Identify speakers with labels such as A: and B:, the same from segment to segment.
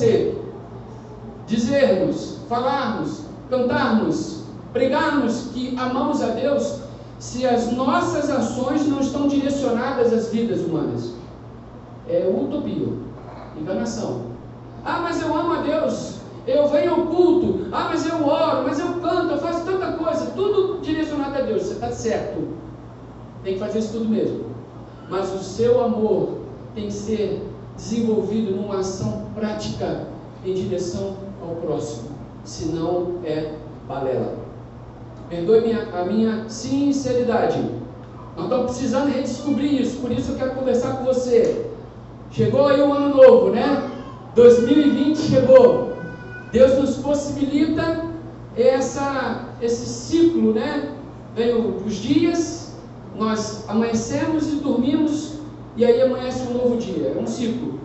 A: você dizermos, falarmos, cantarmos, pregarmos que amamos a Deus se as nossas ações não estão direcionadas às vidas humanas? É utopia, enganação. Ah, mas eu amo a Deus, eu venho ao culto, ah, mas eu oro, mas eu canto, eu faço tanta coisa, tudo direcionado a Deus, você está certo, tem que fazer isso tudo mesmo. Mas o seu amor tem que ser desenvolvido numa ação prática em direção ao próximo, senão é balela. Perdoe minha, a minha sinceridade. Nós estamos precisando redescobrir isso, por isso eu quero conversar com você. Chegou aí o ano novo, né? 2020 chegou. Deus nos possibilita essa, esse ciclo, né? Vem os dias, nós amanhecemos e dormimos, e aí amanhece um novo dia. É um ciclo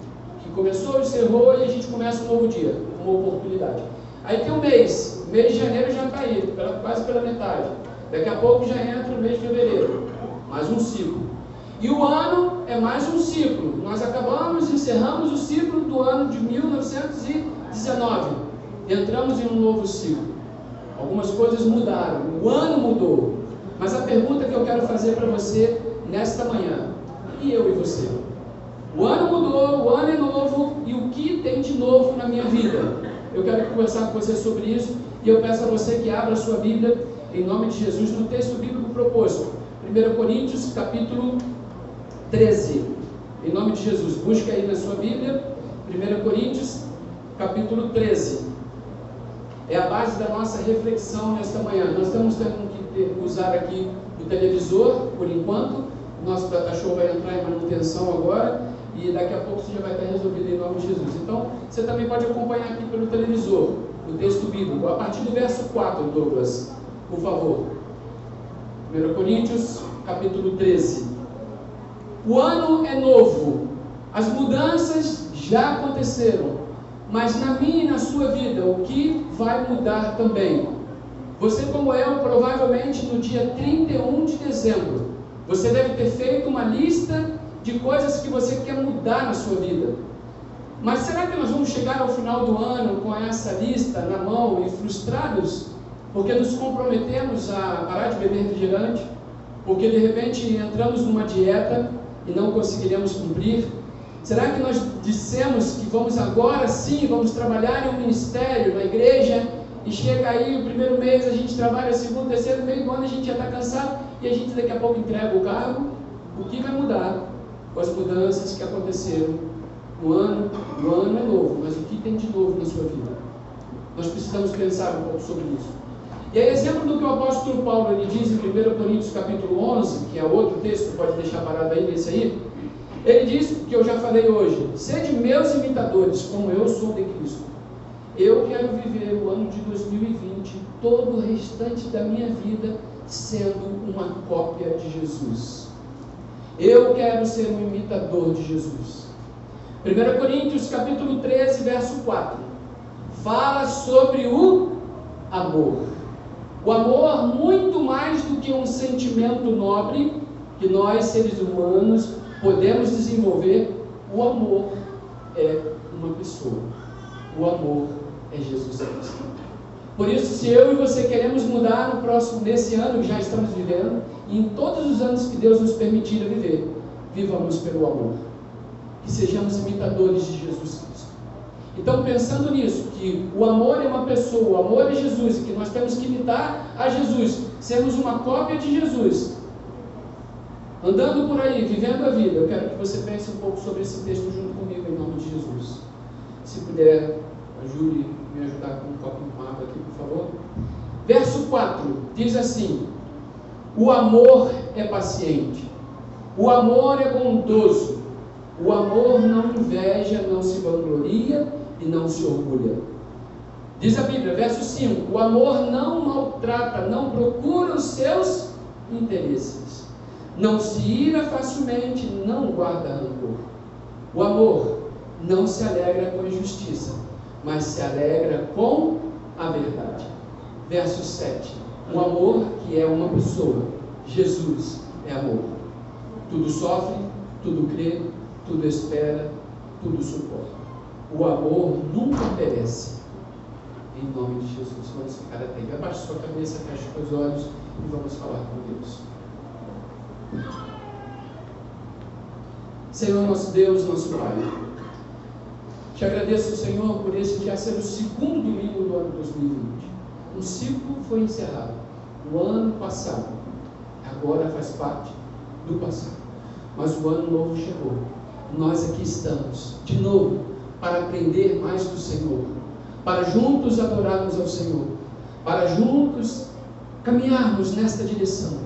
A: que começou, encerrou e a gente começa um novo dia, uma oportunidade. Aí tem um mês, o mês de janeiro já está aí, quase pela metade. Daqui a pouco já entra o mês de fevereiro, mais um ciclo. E o ano é mais um ciclo. Nós acabamos, encerramos o ciclo do ano de 1919. Entramos em um novo ciclo. Algumas coisas mudaram, o ano mudou. Mas a pergunta que eu quero fazer para você nesta manhã, e eu e você? O ano mudou, o ano é novo, e o que tem de novo na minha vida? Eu quero conversar com você sobre isso, e eu peço a você que abra a sua Bíblia, em nome de Jesus, no texto bíblico proposto. 1 Coríntios, capítulo 13. Em nome de Jesus, busca aí na sua Bíblia, 1 Coríntios, capítulo 13. É a base da nossa reflexão nesta manhã. Nós estamos tendo que usar aqui o televisor, por enquanto. Nosso cachorro vai entrar em manutenção agora e daqui a pouco isso já vai estar resolvido em nome de Jesus. Então, você também pode acompanhar aqui pelo televisor o texto bíblico, a partir do verso 4, Douglas, por favor. 1 Coríntios, capítulo 13. O ano é novo, as mudanças já aconteceram, mas na minha e na sua vida, o que vai mudar também? Você, como eu, provavelmente no dia 31 de dezembro, você deve ter feito uma lista de coisas que você quer mudar na sua vida. Mas será que nós vamos chegar ao final do ano com essa lista na mão e frustrados porque nos comprometemos a parar de beber refrigerante? Porque de repente entramos numa dieta e não conseguiremos cumprir? Será que nós dissemos que vamos agora sim, vamos trabalhar em um ministério, na igreja, e chega aí o primeiro mês, a gente trabalha, segundo, terceiro, meio do ano, a gente já está cansado e a gente daqui a pouco entrega o cargo? O que vai mudar com as mudanças que aconteceram no ano? O ano é novo, mas o que tem de novo na sua vida? Nós precisamos pensar um pouco sobre isso. E aí, exemplo do que o apóstolo Paulo ele diz em 1 Coríntios capítulo 11, que é outro texto, pode deixar parado aí nesse aí, ele diz, que eu já falei hoje, sede meus imitadores, como eu sou de Cristo. Eu quero viver o ano de 2020, todo o restante da minha vida, sendo uma cópia de Jesus. Eu quero ser um imitador de Jesus. 1 Coríntios capítulo 13, verso 4. Fala sobre o amor. O amor, muito mais do que um sentimento nobre que nós, seres humanos, podemos desenvolver, o amor é uma pessoa. O amor é Jesus Cristo. Por isso, se eu e você queremos mudar no próximo, nesse ano que já estamos vivendo, e em todos os anos que Deus nos permitir viver, vivamos pelo amor. Que sejamos imitadores de Jesus Cristo. Então, pensando nisso, que o amor é uma pessoa, o amor é Jesus, e que nós temos que imitar a Jesus, sermos uma cópia de Jesus, andando por aí, vivendo a vida, eu quero que você pense um pouco sobre esse texto junto comigo, em nome de Jesus. Se puder, ajude me ajudar com um copo de água aqui, por favor. Verso 4 diz assim: O amor é paciente, o amor é bondoso, o amor não inveja, não se vangloria e não se orgulha. Diz a Bíblia, verso 5: O amor não maltrata, não procura os seus interesses, não se ira facilmente, não guarda rancor. O amor não se alegra com a injustiça, mas se alegra com a verdade. Verso 7: O amor que é uma pessoa, Jesus é amor. Tudo sofre, tudo crê, tudo espera, tudo suporta. O amor nunca perece. Em nome de Jesus, vamos ficar atentos. Abaixe sua cabeça, feche os olhos e vamos falar com Deus. Senhor, nosso Deus, nosso Pai. Te agradeço, Senhor, por esse que ser o segundo domingo do ano 2020. Um ciclo foi encerrado. O ano passado agora faz parte do passado. Mas o ano novo chegou. Nós aqui estamos, de novo, para aprender mais do Senhor, para juntos adorarmos ao Senhor, para juntos caminharmos nesta direção.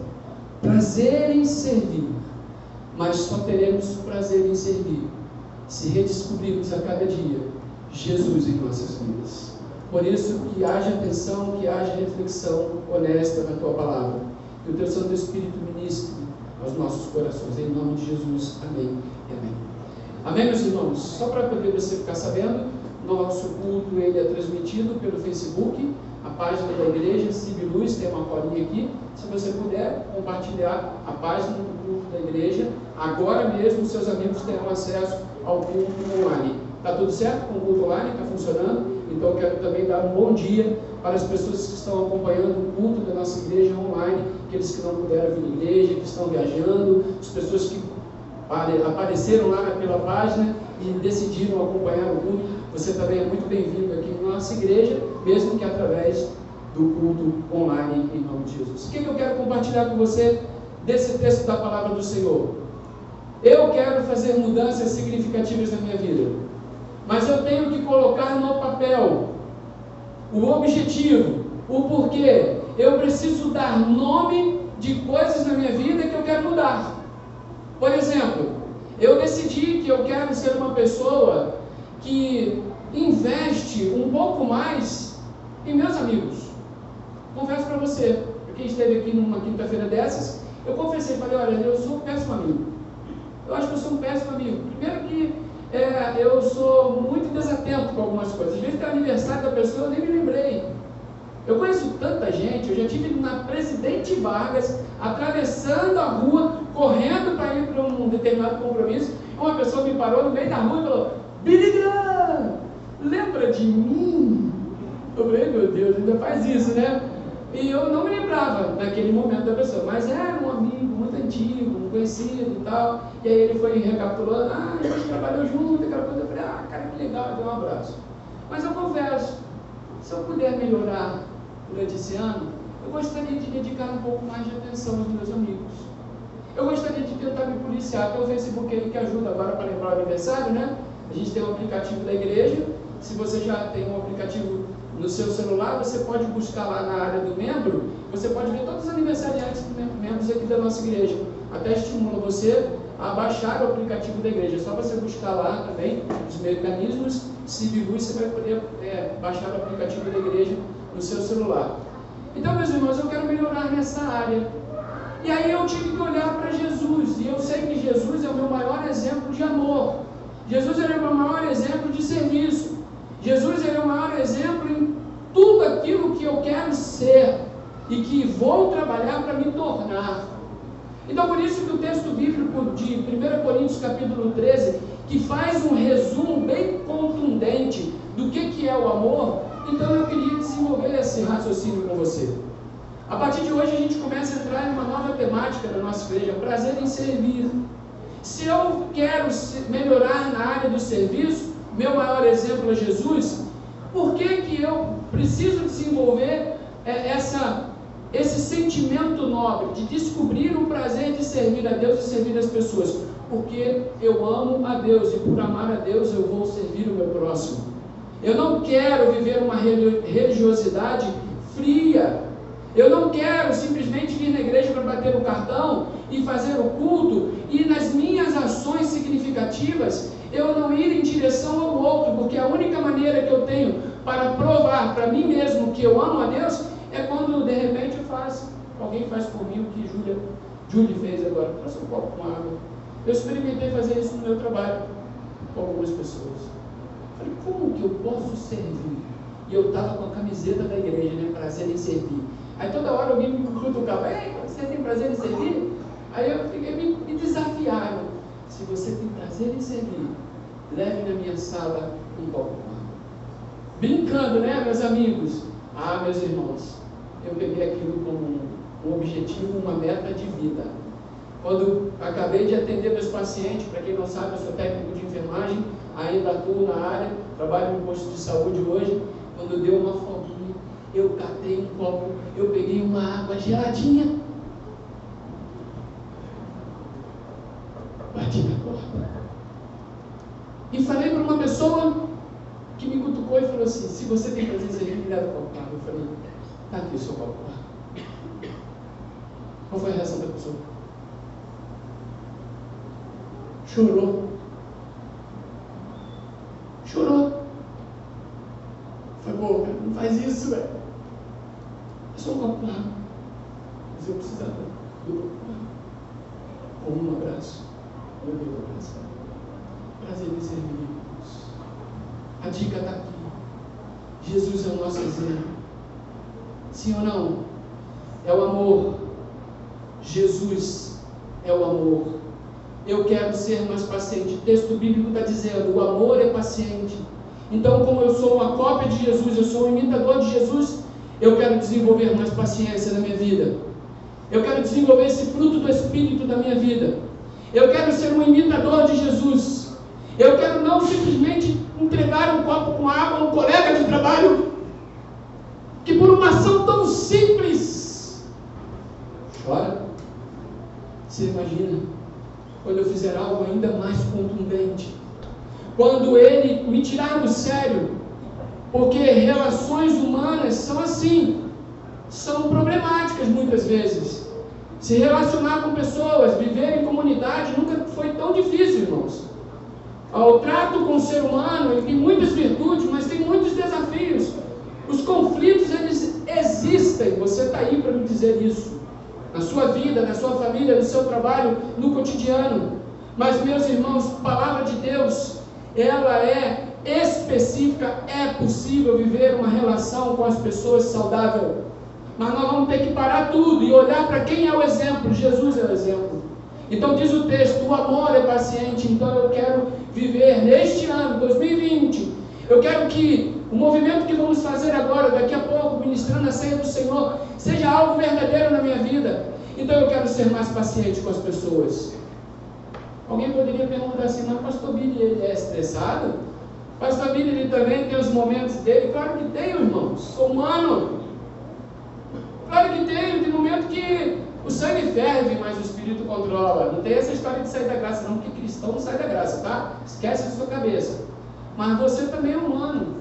A: Prazer em servir, mas só teremos prazer em servir se redescobrirmos a cada dia Jesus em nossas vidas. Por isso, que haja atenção, que haja reflexão honesta na tua palavra. Que o teu Santo Espírito ministre aos nossos corações. Em nome de Jesus. Amém e amém. Amém, meus irmãos? Só para poder você ficar sabendo, nosso culto ele é transmitido pelo Facebook, a página da igreja, Cib Luz, tem uma colinha aqui. Se você puder compartilhar a página da igreja, agora mesmo seus amigos terão acesso ao culto online. Está tudo certo com o culto online? Está funcionando? Então eu quero também dar um bom dia para as pessoas que estão acompanhando o culto da nossa igreja online, aqueles que não puderam vir à igreja, que estão viajando, as pessoas que apareceram lá pela página e decidiram acompanhar o culto. Você também é muito bem-vindo aqui na nossa igreja, mesmo que através do culto online em nome de Jesus. O que, eu quero compartilhar com você desse texto da palavra do Senhor? Eu quero fazer mudanças significativas na minha vida, mas eu tenho que colocar no papel o objetivo, o porquê. Eu preciso dar nome de coisas na minha vida que eu quero mudar. Por exemplo, eu decidi que eu quero ser uma pessoa que investe um pouco mais em meus amigos. Confesso para você, quem esteve aqui numa quinta-feira dessas, eu confessei, falei, olha, eu sou um péssimo amigo. Eu acho que eu sou um péssimo amigo. Primeiro que é, eu sou muito desatento com algumas coisas. Às vezes tem aniversário da pessoa, eu nem me lembrei. Eu conheço tanta gente, eu já tive na Presidente Vargas, atravessando a rua, correndo para ir para um determinado compromisso. Uma pessoa me parou no meio da rua e falou: Billy Graham, lembra de mim? Eu falei: meu Deus, ainda faz isso, né? E eu não me lembrava naquele momento da pessoa, mas era um amigo muito antigo, um conhecido e tal. E aí ele foi recapitulando: ah, a gente trabalhou junto, aquela coisa. Eu falei: ah, cara, que legal, deu um abraço. Mas eu confesso, se eu puder melhorar durante esse ano, eu gostaria de dedicar um pouco mais de atenção aos meus amigos. Eu gostaria de tentar me policiar, tem o Facebook aí que ajuda agora para lembrar o aniversário, né? A gente tem um aplicativo da igreja. Se você já tem um aplicativo no seu celular, você pode buscar lá na área do membro, você pode ver todos os aniversariantes membros aqui da nossa igreja. Até estimulo você a baixar o aplicativo da igreja. É só você buscar lá também os mecanismos Civil você vai poder é, baixar o aplicativo da igreja no seu celular. Então, meus irmãos, eu quero melhorar nessa área. E aí eu tive que olhar para Jesus, e eu sei que Jesus é o meu maior exemplo de amor. Jesus é o meu maior exemplo de serviço. Jesus é o maior exemplo em tudo aquilo que eu quero ser e que vou trabalhar para me tornar. Então, por isso que o texto bíblico de 1 Coríntios capítulo 13, que faz um resumo bem contundente do que, que é o amor, então eu queria desenvolver esse raciocínio com você. A partir de hoje a gente começa a entrar em uma nova temática da nossa igreja, prazer em servir. Se eu quero melhorar na área do serviço, meu maior exemplo é Jesus, por que, que eu preciso desenvolver é, essa, esse sentimento nobre de descobrir o prazer de servir a Deus e servir as pessoas? Porque eu amo a Deus e por amar a Deus eu vou servir o meu próximo. Eu não quero viver uma religiosidade fria. Eu não quero simplesmente vir na igreja para bater o cartão e fazer o culto e nas minhas ações significativas eu não ir em direção ao outro, porque a única maneira que eu tenho para provar para mim mesmo que eu amo a Deus é quando de repente eu faço, alguém faz por mim o que Júlia, Júlia fez agora, trouxe um copo com água. Eu experimentei fazer isso no meu trabalho com algumas pessoas. Falei, como que eu posso servir? E eu estava com a camiseta da igreja, né? Prazer em servir. Aí toda hora alguém me cutucava, ei, você tem prazer em servir? Aí eu fiquei, me, me desafiaram. Se você tem prazer em servir, leve na minha sala um copo com água. Brincando, né, meus amigos? Ah, meus irmãos, eu peguei aquilo como um objetivo, uma meta de vida. Quando acabei de atender meus pacientes, para quem não sabe, eu sou técnico de enfermagem, ainda atuo na área, trabalho no posto de saúde hoje. Quando deu uma fominha, eu catei um copo, eu peguei uma água geladinha, bati na porta. E falei para uma pessoa que me cutucou e falou assim: se você tem presença de me leva o copo Eu falei: está aqui o seu copo Qual foi a reação da pessoa? Chorou. Foi bom, cara, não faz isso, velho. É só um copo Mas eu precisava do copo Com um abraço. Eu dei um abraço. Prazer em servir, irmãos. A dica está aqui. Jesus é o nosso exemplo. Sim ou não? É o amor. Jesus é o amor. Eu quero ser mais paciente. O texto bíblico está dizendo: o amor é paciente. Então, como eu sou uma cópia de Jesus, eu sou um imitador de Jesus, eu quero desenvolver mais paciência na minha vida. Eu quero desenvolver esse fruto do Espírito da minha vida. Eu quero ser um imitador de Jesus. Eu quero não simplesmente entregar um copo com água a um colega de trabalho que por uma ação tão simples chora. Você imagina quando eu fizer algo ainda mais contundente? Quando ele me tirar do sério, porque relações humanas são assim, são problemáticas muitas vezes. Se relacionar com pessoas, viver em comunidade nunca foi tão difícil, irmãos. O trato com o ser humano, ele tem muitas virtudes, mas tem muitos desafios. Os conflitos, eles existem. Você está aí para me dizer isso. Na sua vida, na sua família, no seu trabalho, no cotidiano. Mas, meus irmãos, palavra de Deus, ela é específica. É possível viver uma relação com as pessoas saudável. Mas nós vamos ter que parar tudo e olhar para quem é o exemplo. Jesus é o exemplo. Então diz o texto: o amor é paciente. Então eu quero viver neste ano, 2020. Eu quero que o movimento que vamos fazer agora, daqui a pouco, ministrando a ceia do Senhor, seja algo verdadeiro na minha vida. Então eu quero ser mais paciente com as pessoas. Alguém poderia perguntar assim, mas pastor Billy, é estressado? Pastor Billy, ele também tem os momentos dele? Claro que tem, irmãos. Sou humano. Claro que tem, tem momento que o sangue ferve, mas o espírito controla. Não tem essa história de sair da graça, não, porque cristão não sai da graça, tá? Esquece da sua cabeça. Mas você também é humano.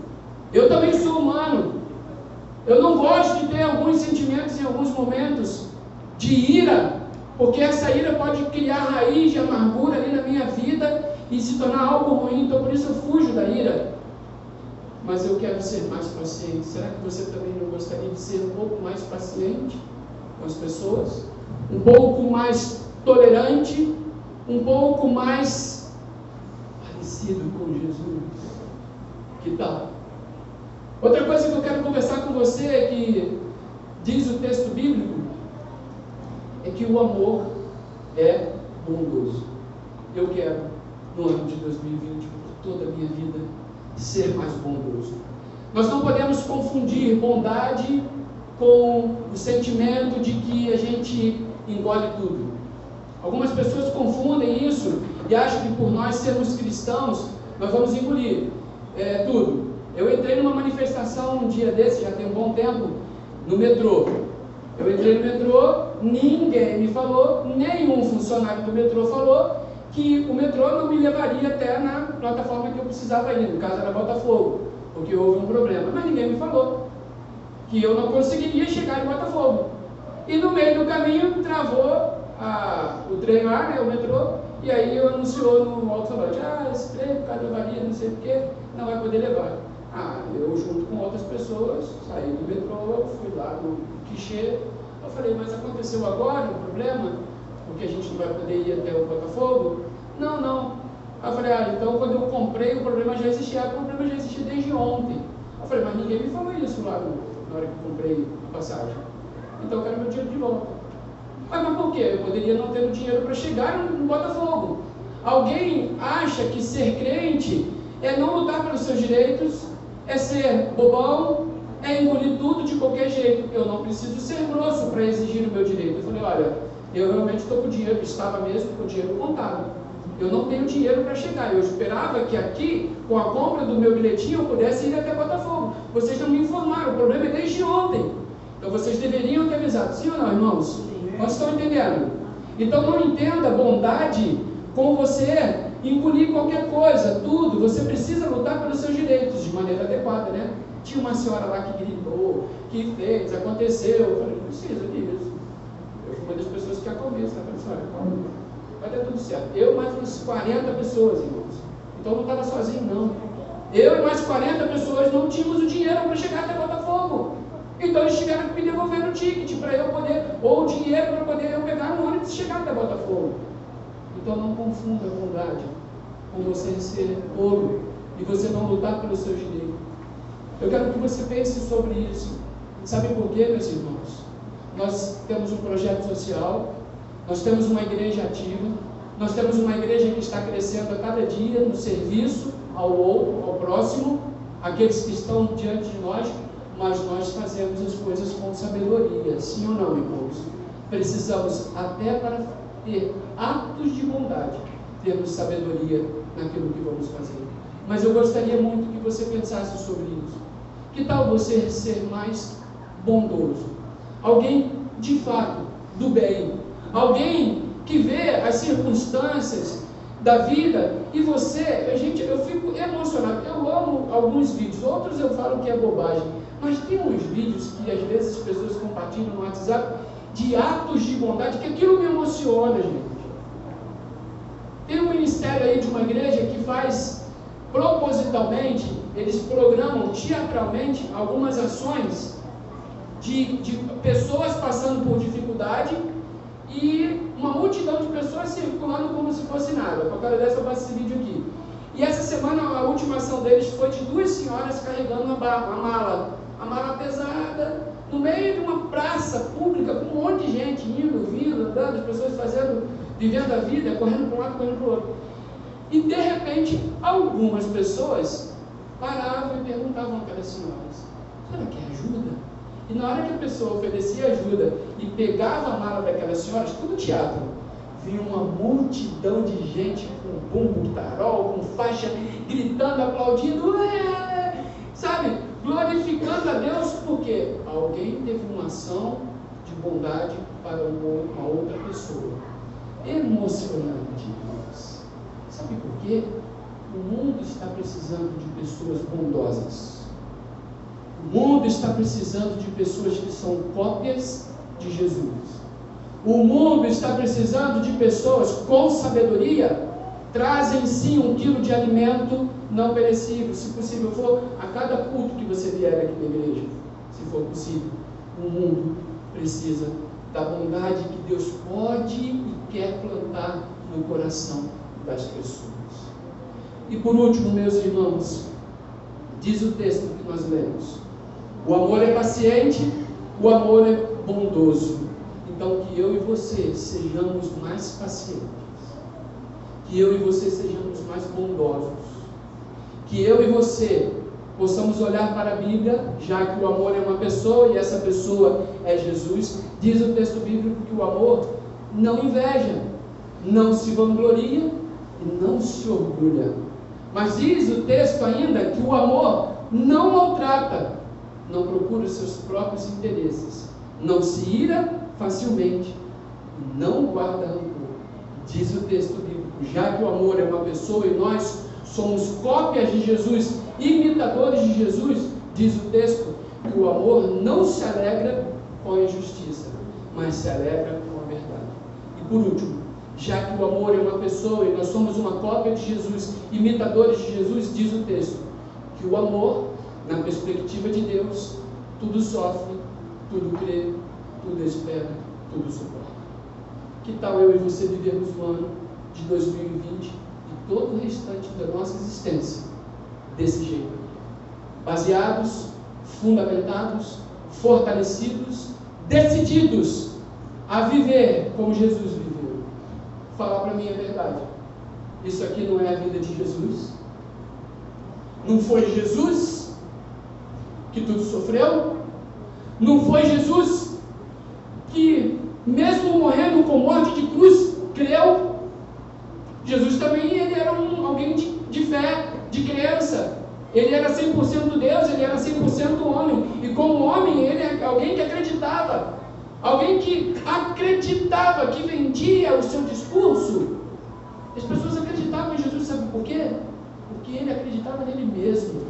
A: Eu também sou humano. Eu não gosto de ter alguns sentimentos em alguns momentos de ira, porque essa ira pode criar raiz de amargura ali na minha vida e se tornar algo ruim. Então por isso eu fujo da ira mas eu quero ser mais paciente. Será que você também não gostaria de ser um pouco mais paciente com as pessoas? Um pouco mais tolerante? Um pouco mais parecido com Jesus? Que tal? Outra coisa que eu quero conversar com você é que diz o texto bíblico é que o amor é bondoso. Eu quero, no ano de 2020, por toda a minha vida, ser mais bondoso. Nós não podemos confundir bondade com o sentimento de que a gente engole tudo. Algumas pessoas confundem isso e acham que por nós sermos cristãos, nós vamos engolir é, tudo. Eu entrei numa manifestação um dia desse, já tem um bom tempo, no metrô. Eu entrei no metrô, ninguém me falou, nenhum funcionário do metrô falou, que o metrô não me levaria até na plataforma que eu precisava ir, no caso era Botafogo, porque houve um problema. Mas ninguém me falou que eu não conseguiria chegar em Botafogo. E no meio do caminho travou a, o trem lá, né, o metrô, e aí eu anunciou no alto-falante, ah, esse trem, por causa da avaria, não sei o quê, não vai poder levar. Ah, eu junto com outras pessoas, saí do metrô, fui lá no guichê, eu falei, mas aconteceu agora um problema? porque a gente não vai poder ir até o Botafogo? Não, não. Aí eu falei, ah, então quando eu comprei o problema já existia, o problema já existia desde ontem. Eu falei, mas ninguém me falou isso lá no, na hora que eu comprei a passagem. Então eu quero meu dinheiro de volta. Mas, mas por quê? Eu poderia não ter o dinheiro para chegar no Botafogo. Alguém acha que ser crente é não lutar pelos seus direitos, é ser bobão, é engolir tudo de qualquer jeito. Eu não preciso ser grosso para exigir o meu direito. Eu falei, olha, eu realmente estou com dinheiro, estava mesmo com dinheiro contado. Eu não tenho dinheiro para chegar. Eu esperava que aqui, com a compra do meu bilhetinho, eu pudesse ir até Botafogo. Vocês não me informaram, o problema é desde ontem. Então vocês deveriam ter avisado, sim ou não, irmãos? Vocês estão entendendo? Então não entenda bondade com você engolir qualquer coisa, tudo. Você precisa lutar pelos seus direitos de maneira adequada, né? Tinha uma senhora lá que gritou, que fez, aconteceu. Eu falei, não precisa disso. Eu fui uma das pessoas que acalmei essa pessoa. Calma, vai dar tudo certo. Eu mais uns 40 pessoas, irmãos. Então eu não estava sozinho, não. Eu e mais 40 pessoas não tínhamos o dinheiro para chegar até Botafogo. Então eles tiveram que me devolver o ticket para eu poder, ou o dinheiro para poder eu pegar no ônibus e chegar até Botafogo. Então não confunda a bondade com você ser ouro e você não lutar pelos seus direitos. Eu quero que você pense sobre isso. Sabe por quê, meus irmãos? Nós temos um projeto social, nós temos uma igreja ativa, nós temos uma igreja que está crescendo a cada dia no serviço ao outro, ao próximo, aqueles que estão diante de nós, mas nós fazemos as coisas com sabedoria, sim ou não, irmãos? Precisamos, até para ter atos de bondade, termos sabedoria naquilo que vamos fazer. Mas eu gostaria muito que você pensasse sobre isso. Que tal você ser mais bondoso? Alguém de fato do bem. Alguém que vê as circunstâncias da vida e você, a gente, eu fico emocionado. Eu amo alguns vídeos, outros eu falo que é bobagem, mas tem uns vídeos que às vezes as pessoas compartilham no WhatsApp de atos de bondade que aquilo me emociona, gente. Tem um ministério aí de uma igreja que faz propositalmente, eles programam teatralmente algumas ações de, de pessoas passando por dificuldade e uma multidão de pessoas circulando como se fosse nada. Por causa dessa eu faço esse vídeo aqui. E essa semana a última ação deles foi de duas senhoras carregando uma, mala, a mala pesada, no meio de uma praça pública com um monte de gente indo, vindo, andando, as pessoas fazendo, vivendo a vida, correndo para um lado, correndo para o outro. E de repente, algumas pessoas paravam e perguntavam àquelas senhoras: será que é ajuda? E na hora que a pessoa oferecia ajuda e pegava a mala daquelas senhoras, tudo teatro, vinha uma multidão de gente com bumbo, tarol, com faixa, gritando, aplaudindo, sabe? Glorificando a Deus porque alguém teve uma ação de bondade para uma outra pessoa. Emocionante, irmãos. Sabe por quê? O mundo está precisando de pessoas bondosas. O mundo está precisando de pessoas que são cópias de Jesus. O mundo está precisando de pessoas com sabedoria, trazem sim um quilo de alimento não perecível, se possível for, a cada culto que você vier aqui na igreja, se for possível. O mundo precisa da bondade que Deus pode e quer plantar no coração das pessoas. E por último, meus irmãos, diz o texto que nós lemos: o amor é paciente, o amor é bondoso. Então, que eu e você sejamos mais pacientes, que eu e você sejamos mais bondosos, que eu e você possamos olhar para a Bíblia, já que o amor é uma pessoa e essa pessoa é Jesus. Diz o texto bíblico que o amor não inveja, não se vangloria e não se orgulha. Mas diz o texto ainda que o amor não maltrata, não procura os seus próprios interesses, não se ira facilmente, não guarda rancor. Diz o texto já que o amor é uma pessoa e nós somos cópias de Jesus, imitadores de Jesus, diz o texto, que o amor não se alegra com a injustiça, mas se alegra com a verdade. E por último, já que o amor é uma pessoa e nós somos uma cópia de Jesus, imitadores de Jesus, diz o texto, que o amor, na perspectiva de Deus, tudo sofre, tudo crê, tudo espera, tudo suporta. Que tal eu e você vivermos o ano de 2020 e todo o restante da nossa existência desse jeito? Baseados, fundamentados, fortalecidos, decididos a viver como Jesus viveu falar para mim a verdade. Isso aqui não é a vida de Jesus. Não foi Jesus que tudo sofreu? Não foi Jesus que, mesmo morrendo com morte de cruz, creu? Jesus também ele era um, alguém de, de fé, de crença. Ele era 100% Deus, ele era 100% homem. E como homem, ele é alguém que acreditava. Alguém que acreditava, que vendia o seu discurso. As pessoas acreditavam em Jesus, sabe por quê? Porque ele acreditava nele mesmo.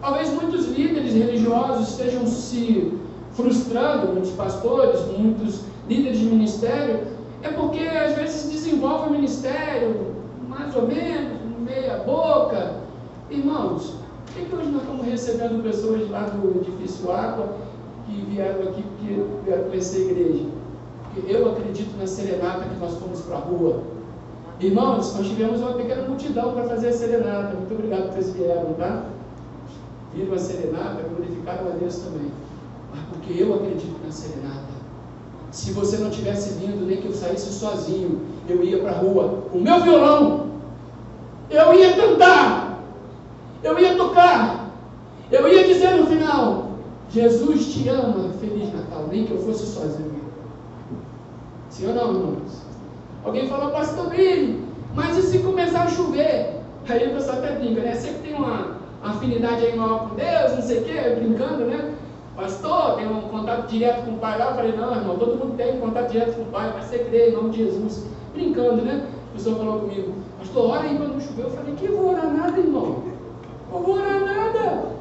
A: Talvez muitos líderes religiosos estejam se frustrando, muitos pastores, muitos líderes de ministério, é porque às vezes desenvolve o ministério mais ou menos, meia boca. Irmãos, por que, que hoje nós estamos recebendo pessoas lá do edifício Água que vieram aqui porque vieram conhecer a igreja? Eu acredito na serenata que nós fomos para a rua. Irmãos, nós tivemos uma pequena multidão para fazer a serenata. Muito obrigado por vocês vieram, tá? Viram a serenata, glorificaram a Deus também. Mas porque eu acredito na serenata. Se você não tivesse vindo, nem que eu saísse sozinho, eu ia para a rua com o meu violão, eu ia cantar, eu ia tocar, eu ia dizer no final: Jesus te ama, Feliz Natal, nem que eu fosse sozinho. Ou não, irmãos? Alguém falou, pastor Billy, mas e se começar a chover? Aí o pessoal até brinca, né? Que tem uma afinidade aí maior com Deus, não sei o quê, brincando, né? Pastor, tem um contato direto com o Pai lá? Eu falei, não, irmão, todo mundo tem contato direto com o Pai, mas você crê em nome de Jesus. Brincando, né? A pessoa falou comigo, pastor, ora aí quando não choveu. Eu falei, que vou orar nada, irmão. Não vou orar nada.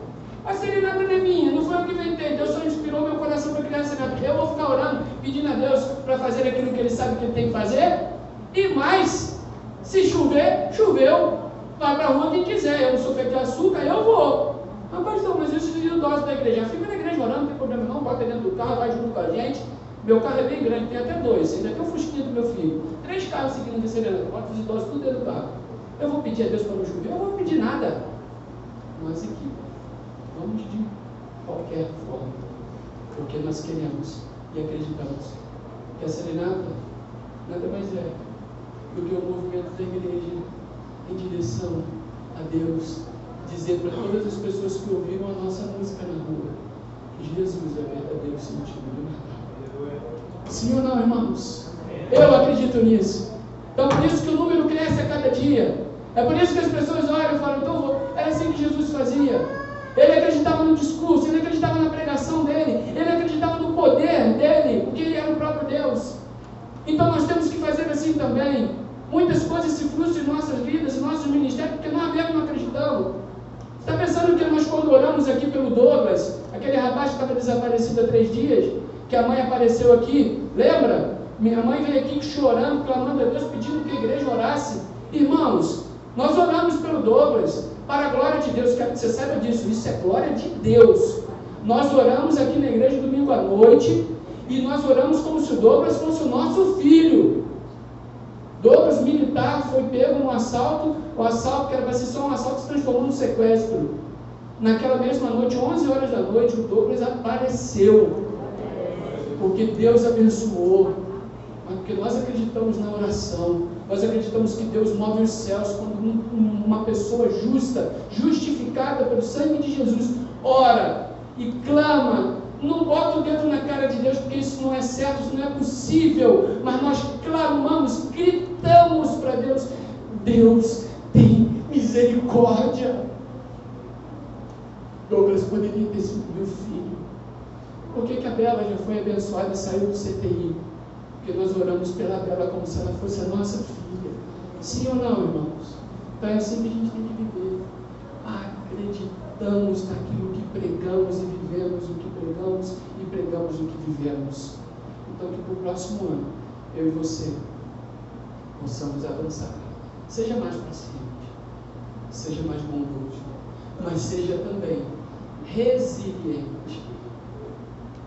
A: A serenata não é minha, não foi eu que inventei. Deus só inspirou meu coração para criar a serenata. Eu vou ficar orando, pedindo a Deus para fazer aquilo que Ele sabe que Ele tem que fazer. E mais, se chover, choveu. Vai para a rua quem quiser. Eu não sou feito de açúcar, eu vou. Ah, pastor, mas isso é idosos da igreja. Fica na igreja orando, não tem problema não. Bota dentro do carro, vai junto com a gente. Meu carro é bem grande, tem até dois. Ainda tem um fusquinha do meu filho. Três carros seguindo acelerando. Bota os idosos tudo dentro do carro. Eu vou pedir a Deus para não chover? Eu não vou pedir nada. Mas aqui, vamos de qualquer forma. Porque nós queremos e acreditamos que a serenata nada mais é do que o movimento da igreja em direção a Deus, dizer para todas as pessoas que ouviram a nossa música na rua que Jesus é o verdadeiro sentido do Natal. Sim ou não, irmãos? Eu acredito nisso. Então, por isso que o número cresce a cada dia. É por isso que as pessoas olham e falam, então, era assim que Jesus fazia. Ele acreditava no discurso, ele acreditava na pregação dele, ele acreditava no poder dele, porque ele era o próprio Deus. Então nós temos que fazer assim também. Muitas coisas se frustram em nossas vidas, em nossos ministérios, porque nós mesmos não acreditamos. Está pensando que nós, quando oramos aqui pelo Douglas, aquele rapaz que estava desaparecido há três dias, que a mãe apareceu aqui, lembra? Minha mãe veio aqui chorando, clamando a Deus, pedindo que a igreja orasse. Irmãos, nós oramos pelo Douglas, para a glória de Deus, quero que você saiba disso, isso é glória de Deus. Nós oramos aqui na igreja domingo à noite, e nós oramos como se o Douglas fosse o nosso filho. Douglas militar foi pego num assalto, o assalto que era para ser só um assalto se transformou num sequestro. Naquela mesma noite, 11 horas da noite, o Douglas apareceu. Porque Deus abençoou. Porque nós acreditamos na oração. Nós acreditamos que Deus move os céus quando uma pessoa justa, justificada pelo sangue de Jesus, ora e clama não bota o dedo na cara de Deus, porque isso não é certo, isso não é possível. Mas nós clamamos, gritamos para Deus: Deus tem misericórdia. Douglas poderia ter sido meu filho. Por que, que a Bela já foi abençoada e saiu do CTI? Porque nós oramos pela Bela como se ela fosse a nossa filha. Sim ou não, irmãos? Então é assim que a gente tem que viver. Acreditamos naquilo que pregamos e vivemos o que pregamos e pregamos o que vivemos. Então que para o próximo ano, eu e você possamos avançar. Seja mais paciente, seja mais bondoso, mas seja também resiliente.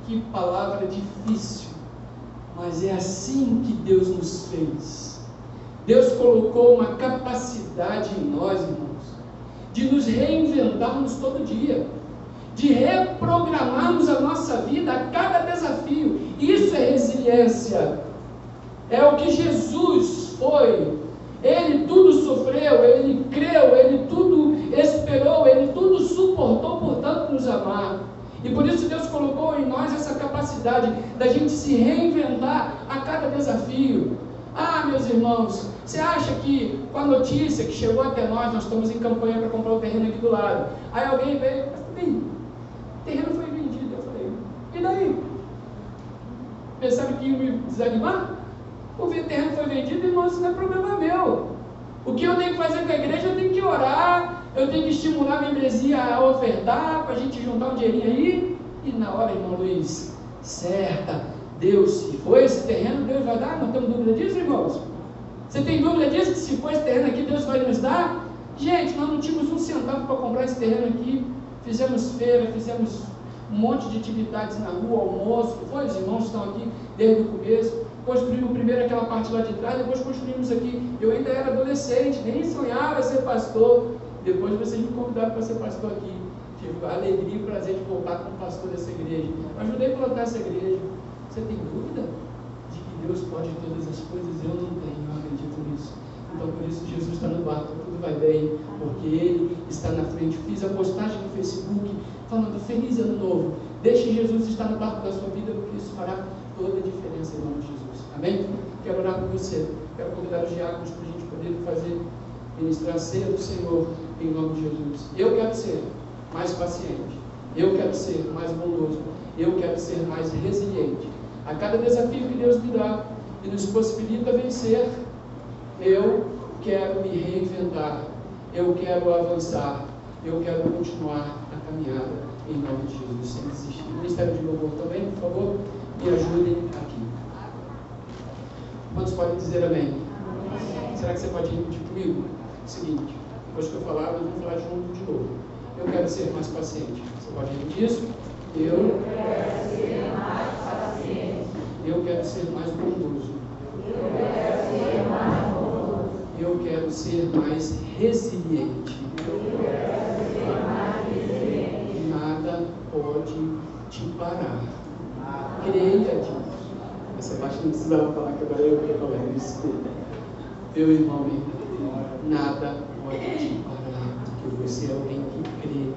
A: Que palavra difícil, mas é assim que Deus nos fez. Deus colocou uma capacidade em nós, irmãos, de nos reinventarmos todo dia de reprogramarmos a nossa vida a cada desafio. Isso é resiliência. É o que Jesus foi. Ele tudo sofreu, ele creu, ele tudo esperou, ele tudo E por isso Deus colocou em nós essa capacidade da gente se reinventar a cada desafio. Ah, meus irmãos, você acha que com a notícia que chegou até nós, nós estamos em campanha para comprar o terreno aqui do lado. Aí alguém veio, bem, o terreno foi vendido. Eu falei, e daí? Pensaram que ia me desanimar? O terreno foi vendido, irmão, isso não é problema meu. O que eu tenho que fazer com a igreja, eu tenho que orar, eu tenho que estimular a membresia a ofertar, para a gente juntar um dinheirinho aí. E na hora, irmão Luiz, certa, Deus, se for esse terreno, Deus vai dar? Não temos dúvida disso, irmãos? Você tem dúvida disso? Que se for esse terreno aqui, Deus vai nos dar? Gente, nós não tínhamos um centavo para comprar esse terreno aqui. Fizemos feira, fizemos um monte de atividades na rua, almoço. Foi, os irmãos estão aqui desde o começo. Construímos primeiro aquela parte lá de trás, depois construímos aqui. Eu ainda era adolescente, nem sonhava ser pastor. Depois vocês me convidaram para ser pastor aqui. Tive a alegria e prazer de voltar como pastor dessa igreja. Ajudei a plantar essa igreja. Você tem dúvida de que Deus pode todas as coisas? Eu não tenho, eu acredito nisso. Então por isso Jesus está no barco, tudo vai bem, porque Ele está na frente. Fiz a postagem no Facebook falando feliz ano novo. Deixe Jesus estar no barco da sua vida, porque isso fará toda a diferença em nome de Jesus. Amém? Quero orar com você. Quero convidar os diáconos para a gente poder fazer, ministrar a ceia do Senhor em nome de Jesus. Eu quero ser mais paciente. Eu quero ser mais bondoso. Eu quero ser mais resiliente. A cada desafio que Deus me dá e nos possibilita vencer, eu quero me reinventar. Eu quero avançar. Eu quero continuar a caminhada em nome de Jesus, sem desistir. Ministério de Louvor também, por favor, me ajudem aqui. Quantos podem dizer amém? Será que você pode repetir comigo? Seguinte, depois que eu falar, nós vamos falar junto de novo. Eu quero ser mais paciente. Você pode repetir isso?
B: Eu quero ser mais paciente.
A: Eu quero ser mais bondoso.
B: Eu quero ser mais bondoso.
A: Eu quero ser mais resiliente.
B: Eu quero ser mais resiliente.
A: Nada pode te parar. Creia disso. Essa parte não precisava falar que agora eu que falando isso. Meu irmão, nada pode te parar, porque você é alguém que crê.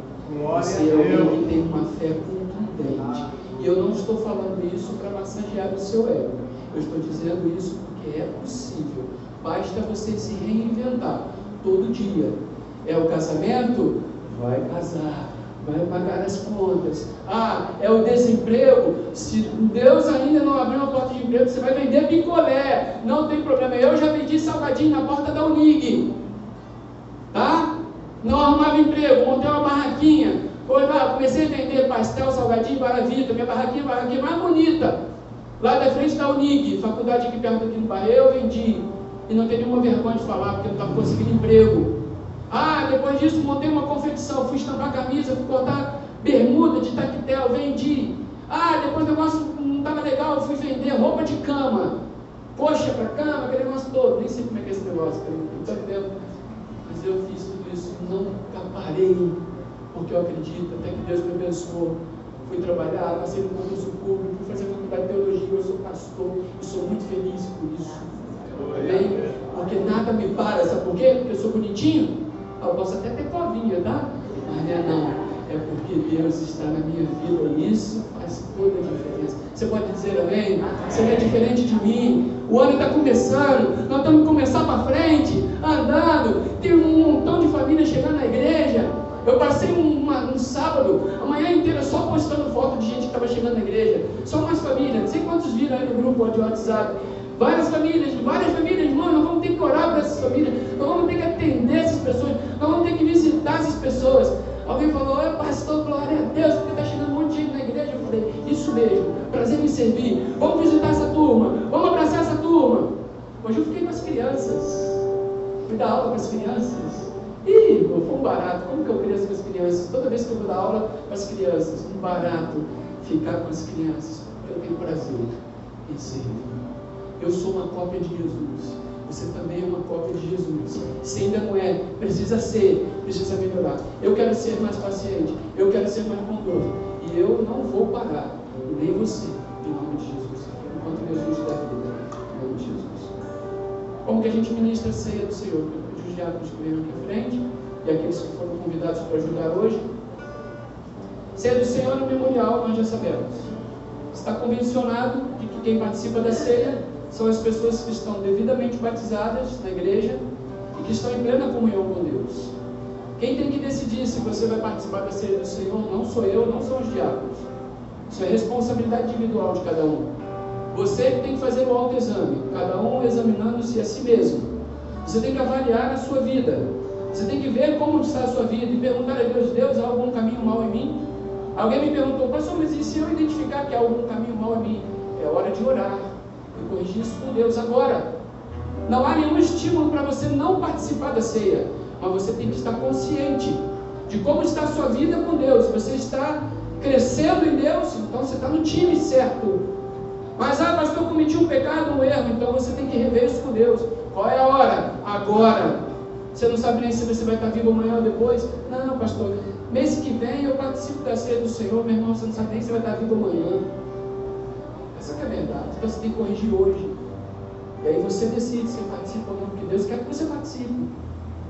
A: Você é alguém que tem uma fé contundente. E eu não estou falando isso para massagear o seu ego. Eu estou dizendo isso porque é possível. Basta você se reinventar todo dia. É o casamento? Vai casar vai pagar as contas. Ah, é o desemprego. Se Deus ainda não abriu uma porta de emprego, você vai vender picolé. Não tem problema. Eu já vendi salgadinho na porta da Unig. Tá? Não arrumava emprego, montei uma barraquinha. Foi, comecei a vender pastel, salgadinho, baravita. Minha barraquinha, barraquinha mais bonita. Lá da frente da Unig, faculdade aqui perto aqui no bairro, eu vendi. E não tenho nenhuma vergonha de falar, porque eu não estava conseguindo emprego. Ah, depois disso montei uma confecção, fui estampar camisa, fui cortar bermuda de tactel, vendi. Ah, depois o negócio não estava legal, fui vender roupa de cama. Poxa para cama, aquele negócio todo. Nem sei como é que é esse negócio, não estou entendendo. Mas eu fiz tudo isso, nunca parei, porque eu acredito, até que Deus me abençoou. Fui trabalhar, passei no concurso público, fui fazer faculdade de teologia, eu sou pastor e sou muito feliz por isso. Amém? Porque nada me para, sabe por quê? Porque eu sou bonitinho. Eu posso até ter covinha, tá? Mas não é não. É porque Deus está na minha vida e isso faz toda a diferença. Você pode dizer amém? Você é diferente de mim. O ano está começando, nós estamos começar para frente, andando. Tem um montão de famílias chegando na igreja. Eu passei uma, um sábado, a manhã inteira, só postando foto de gente que estava chegando na igreja. Só umas famílias, não sei quantos viram aí no grupo de WhatsApp. Várias famílias, várias famílias, irmão, nós vamos ter que orar para essas famílias, nós vamos ter que atender essas pessoas, nós vamos ter que visitar essas pessoas. Alguém falou, é pastor, glória a Deus, porque está chegando um monte de gente na igreja. Eu falei, isso mesmo, prazer em servir. Vamos visitar essa turma, vamos abraçar essa turma. Hoje eu fiquei com as crianças, fui dar aula com as crianças. Ih, foi um barato, como que eu cresço com as crianças? Toda vez que eu vou dar aula com as crianças, um barato ficar com as crianças, porque eu tenho prazer em servir. Eu sou uma cópia de Jesus. Você também é uma cópia de Jesus. Se ainda não é, precisa ser, precisa melhorar. Eu quero ser mais paciente, eu quero ser mais bondoso. E eu não vou parar, nem você, em nome de Jesus. Enquanto Jesus da vida, em nome de Jesus. Como que a gente ministra a ceia do Senhor? Eu pedi os diáconos que venham aqui à frente, e aqueles que foram convidados para ajudar hoje. Ceia do Senhor no memorial, nós já sabemos. Está convencionado de que quem participa da ceia são as pessoas que estão devidamente batizadas na igreja e que estão em plena comunhão com Deus. Quem tem que decidir se você vai participar da ceia do Senhor não sou eu, não são os diáconos. Isso é responsabilidade individual de cada um. Você que tem que fazer o autoexame, cada um examinando-se a si mesmo. Você tem que avaliar a sua vida. Você tem que ver como está a sua vida e perguntar a Deus: Deus, há algum caminho mal em mim? Alguém me perguntou, pastor, mas e se eu identificar que há algum caminho mal em mim? É hora de orar corrigir isso com Deus agora. Não há nenhum estímulo para você não participar da ceia, mas você tem que estar consciente de como está a sua vida com Deus. Você está crescendo em Deus, então você está no time certo. Mas, ah, pastor, cometi um pecado, um erro, então você tem que rever isso com Deus. Qual é a hora? Agora. Você não sabe nem se você vai estar vivo amanhã ou depois? Não, pastor, mês que vem eu participo da ceia do Senhor, meu irmão, você não sabe nem se vai estar vivo amanhã. Essa é a verdade. Então você tem que corrigir hoje. E aí você decide se participa ou não, porque Deus quer que você participe.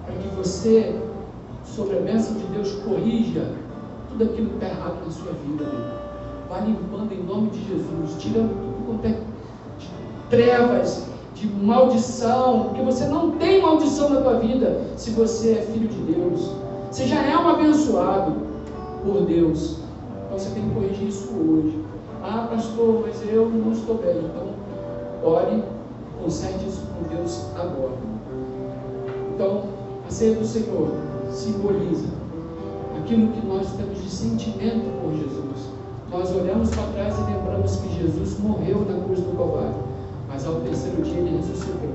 A: Para que você, sobre a bênção de Deus, corrija tudo aquilo que está errado na sua vida. Amigo. Vá limpando em nome de Jesus, tirando tudo quanto é de trevas, de maldição, porque você não tem maldição na tua vida se você é filho de Deus. Você já é um abençoado por Deus. Então você tem que corrigir isso hoje. Ah, pastor, mas eu não estou bem. Então, ore, conserte isso com Deus agora. Então, a ceia do Senhor simboliza aquilo que nós temos de sentimento por Jesus. Nós olhamos para trás e lembramos que Jesus morreu na cruz do Calvário, mas ao terceiro dia ele ressuscitou.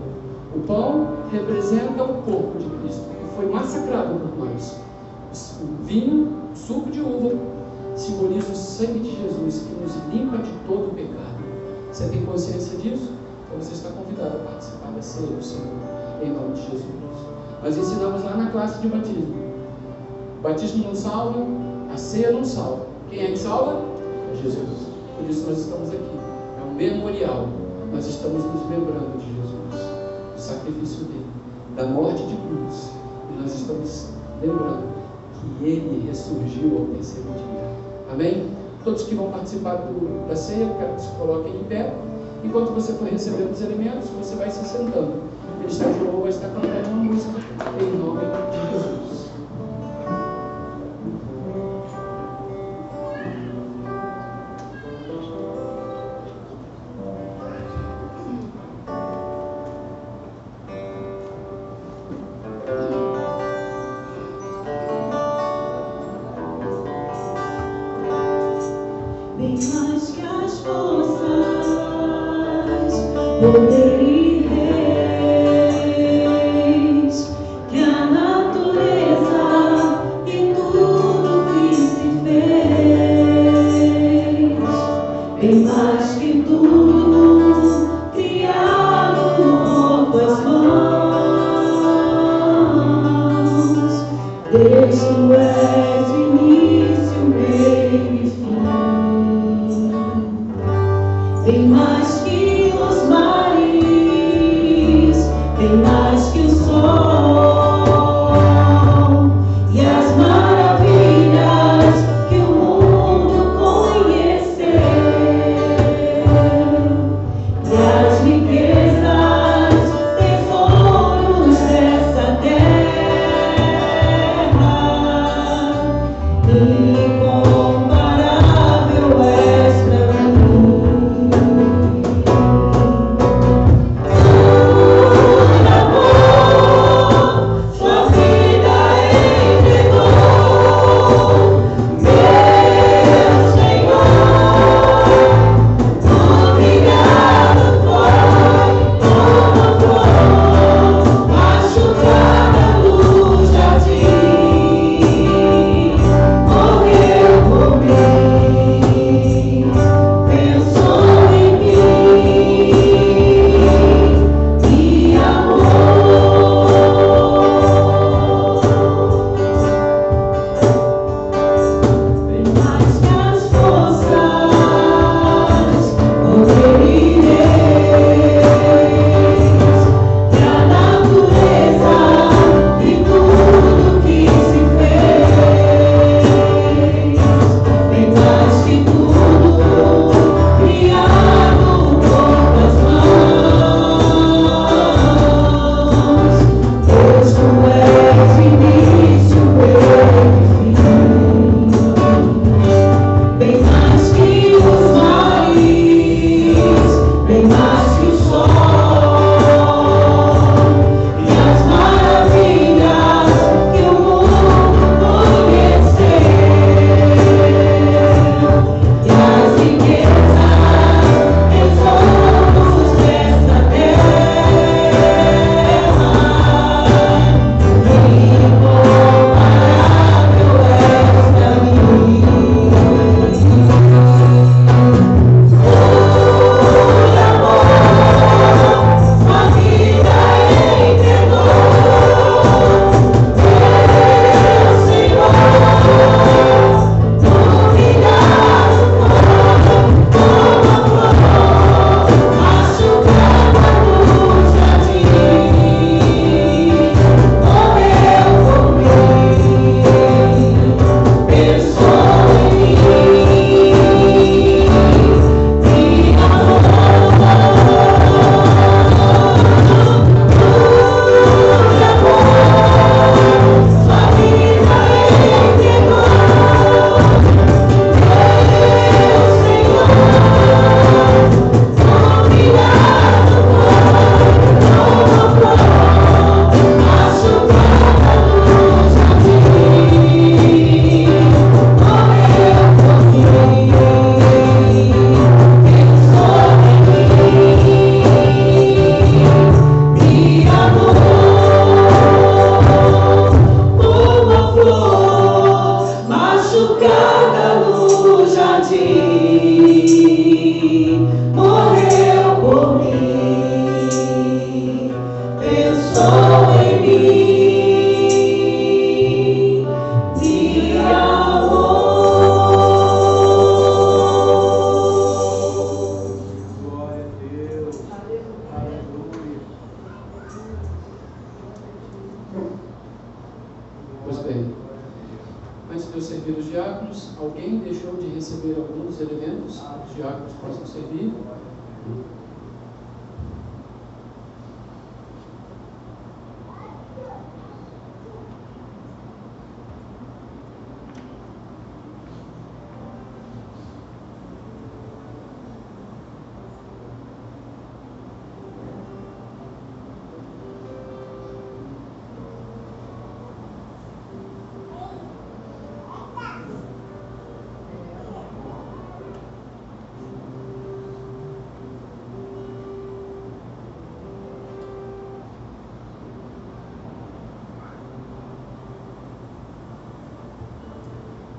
A: O pão representa o corpo de Cristo, que foi massacrado por nós. O vinho, o suco de uva, simboliza o sangue de Jesus, que nos limpa de todo o pecado. Você tem consciência disso? Então você está convidado a participar da ceia do Senhor, em nome de Jesus. Nós ensinamos lá na classe de batismo. Batismo não salva, a ceia não salva. Quem é que salva? É Jesus. Por isso nós estamos aqui. É um memorial. Nós estamos nos lembrando de Jesus, do sacrifício dele, da morte de cruz. E nós estamos lembrando que ele ressurgiu ao terceiro dia. Amém? Todos que vão participar do, da ceia, eu quero que se coloquem em pé. Enquanto você for recebendo os elementos, você vai se sentando. O ministério de louvor vai estar cantando uma música em nome de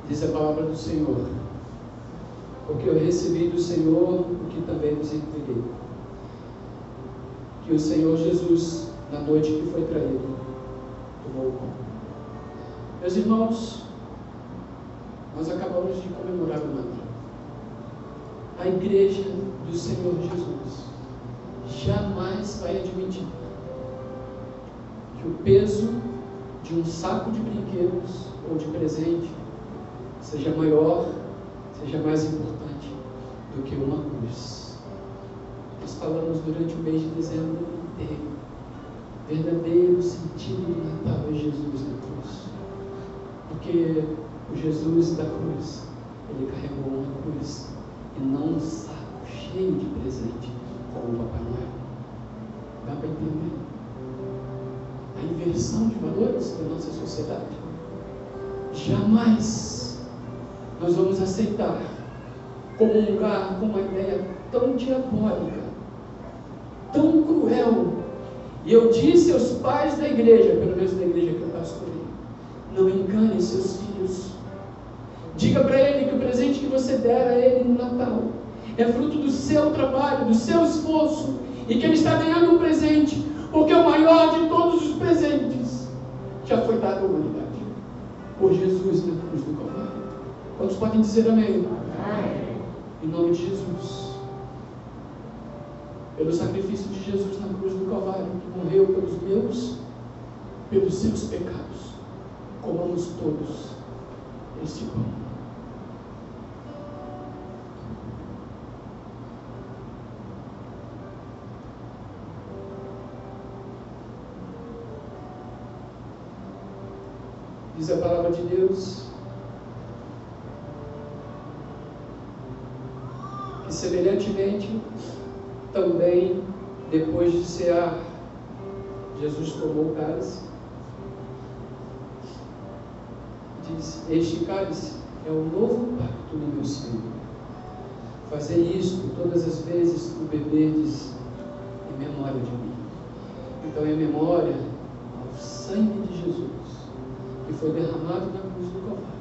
A: Diz a palavra do Senhor. Porque eu recebi do Senhor o que também vos entreguei. Que o Senhor Jesus, na noite que foi traído, tomou o pão. Meus irmãos, nós acabamos de comemorar o mantra. A igreja do Senhor Jesus jamais vai admitir que o peso de um saco de brinquedos ou de presente seja maior, seja mais importante do que uma cruz. Nós falamos durante o mês de dezembro inteiro. Verdadeiro sentido do Natal é Jesus na cruz. Porque o Jesus da cruz, ele carregou uma cruz e não um saco cheio de presente como o Papai Noel. Dá para entender? A inversão de valores da nossa sociedade. Jamais nós vamos aceitar comungar com uma ideia tão diabólica, tão cruel. E eu disse aos pais da igreja, pelo menos da igreja que eu pastorei, não engane seus filhos. Diga para ele que o presente que você der a ele no Natal é fruto do seu trabalho, do seu esforço, e que ele está ganhando um presente, porque o maior de todos os presentes já foi dado à humanidade por Jesus na cruz do Calvário. Quantos podem dizer amém? Em nome de Jesus. Pelo sacrifício de Jesus na cruz do Calvário, que morreu pelos meus, pelos seus pecados, comamos todos este pão. Diz a palavra de Deus E semelhantemente, também depois de cear, Jesus tomou o cálice. Diz: Este cálice é o novo pacto no meu sangue. Fazer isto todas as vezes que o beberdes em memória de mim. Então, em memória ao sangue de Jesus, que foi derramado na cruz do Calvário.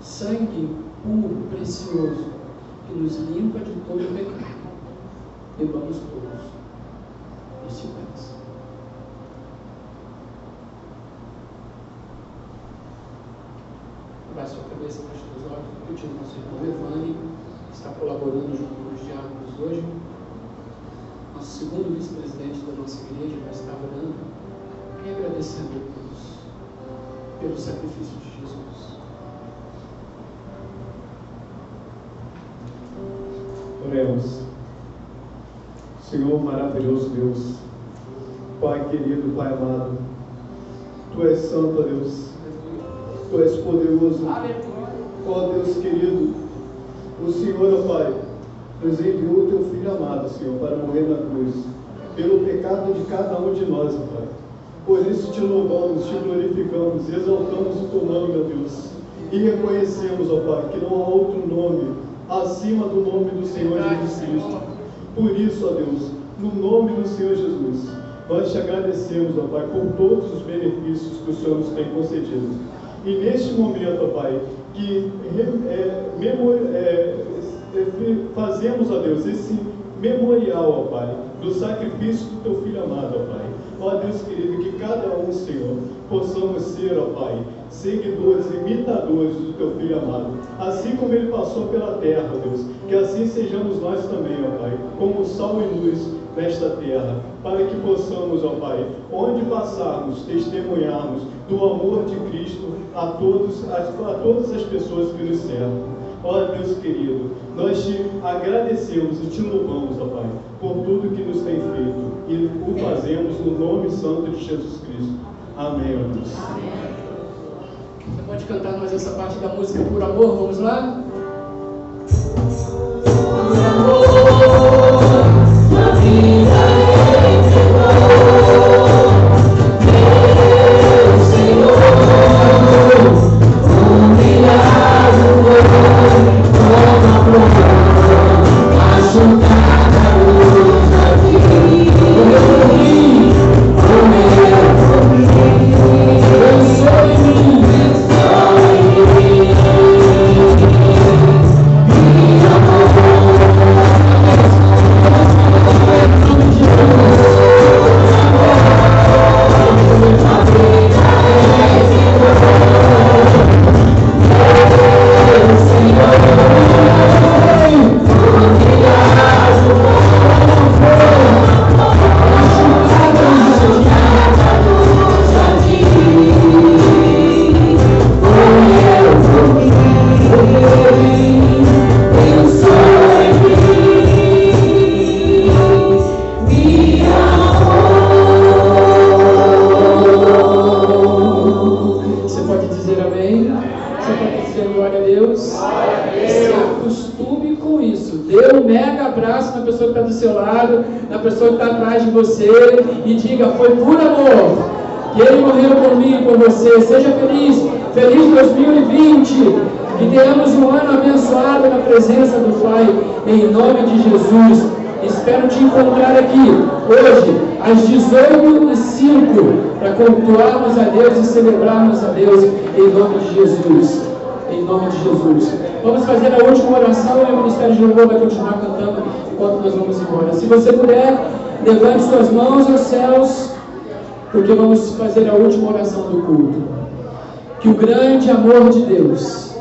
A: Sangue puro, precioso, que nos limpa de todo o pecado. Bebamos todos este cálice. Abaixe sua cabeça, feche os olhos, pedindo ao nosso irmão Evane, que está colaborando junto com os diáconos hoje. Nosso segundo vice-presidente da nossa igreja vai estar orando e agradecendo a Deus pelo sacrifício de
C: Senhor maravilhoso Deus, Pai querido, Pai amado, Tu és santo, Deus, Tu és poderoso, ó Deus querido, o Senhor, ó Pai, nos enviou Teu Filho amado, Senhor, para morrer na cruz, pelo pecado de cada um de nós, ó Pai. Por isso te louvamos, te glorificamos, exaltamos o Teu nome, ó Deus, e reconhecemos, ó Pai, que não há outro nome acima do nome do Senhor Jesus Cristo. Por isso, ó Deus, no nome do Senhor Jesus, nós te agradecemos, ó Pai, por todos os benefícios que o Senhor nos tem concedido. E neste momento, ó Pai, que é, é, é, fazemos, ó Deus, esse memorial, ó Pai, do sacrifício do teu filho amado, ó Pai. Ó Deus querido, que cada um, Senhor, possamos ser, ó Pai, seguidores, imitadores do teu filho amado. Assim como ele passou pela terra, Deus, que assim sejamos nós também, ó Pai, como sal e luz nesta terra, para que possamos, ó Pai, onde passarmos, testemunharmos do amor de Cristo a, todos, a, a todas as pessoas que nos cercam. Ó Deus querido, nós te agradecemos e te louvamos, ó Pai, por tudo que nos tem feito e o fazemos no nome santo de Jesus Cristo. Amém, ó Deus.
A: Você pode cantar mais essa parte da música por amor? Vamos lá?
D: Por amor,
A: pessoa que está atrás de você e diga: Foi por amor que ele morreu por mim e por você. Seja feliz. Feliz 2020. Que tenhamos um ano abençoado na presença do Pai, em nome de Jesus. Espero te encontrar aqui hoje, às 18h05, para cultuarmos a Deus e celebrarmos a Deus em nome de Jesus. Em nome de Jesus. Vamos fazer a última oração e o Ministério de Louvor vai continuar cantando enquanto nós vamos embora. Se você puder, levante suas mãos aos céus, porque vamos fazer a última oração do culto. Que o grande amor de Deus,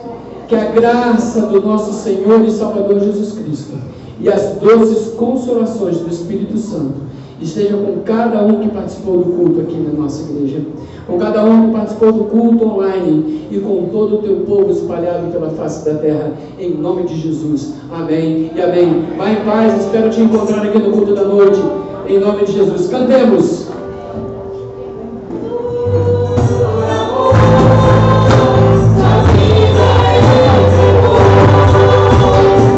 A: que a graça do nosso Senhor e Salvador Jesus Cristo e as doces consolações do Espírito Santo estejam com cada um que participou do culto aqui na nossa igreja, com cada um que participou do culto online e com todo o teu povo espalhado pela face da terra, em nome de Jesus. Amém e amém. Vai em paz, espero te encontrar aqui no culto da noite, em nome de Jesus. Cantemos.